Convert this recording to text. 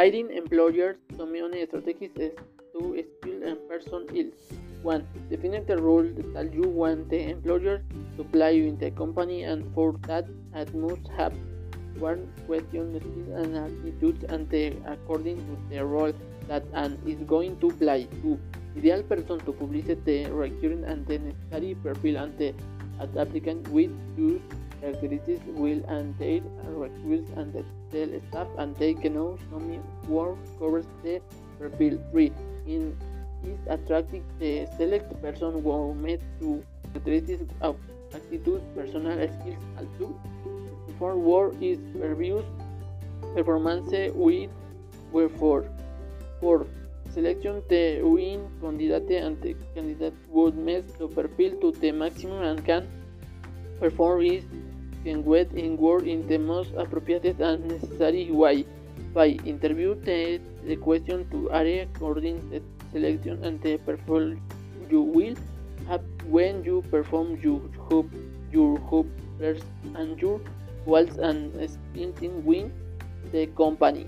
Hiring employers some strategies is to skill and person is 1. Define the role that you want the employer to play in the company and for that it must have one question skills and attitudes and the, according to the role that an is going to play. 2. Ideal person to publish the requirement and the necessary profile and the applicant with use characteristics will and their uh, requirements and the tell staff and take notes some work covers the profile. 3. In is attractive the select person who met to characteristics of attitude, personal skills, and two. For work is reviews performance with wherefore. For selection the win candidate and the candidate would meet the profile to the maximum and can perform is can get in work in the most appropriate and necessary way. By interview the, question to area according the selection and the perform you will have when you perform your hoop your hoop and your waltz and sprinting win the company.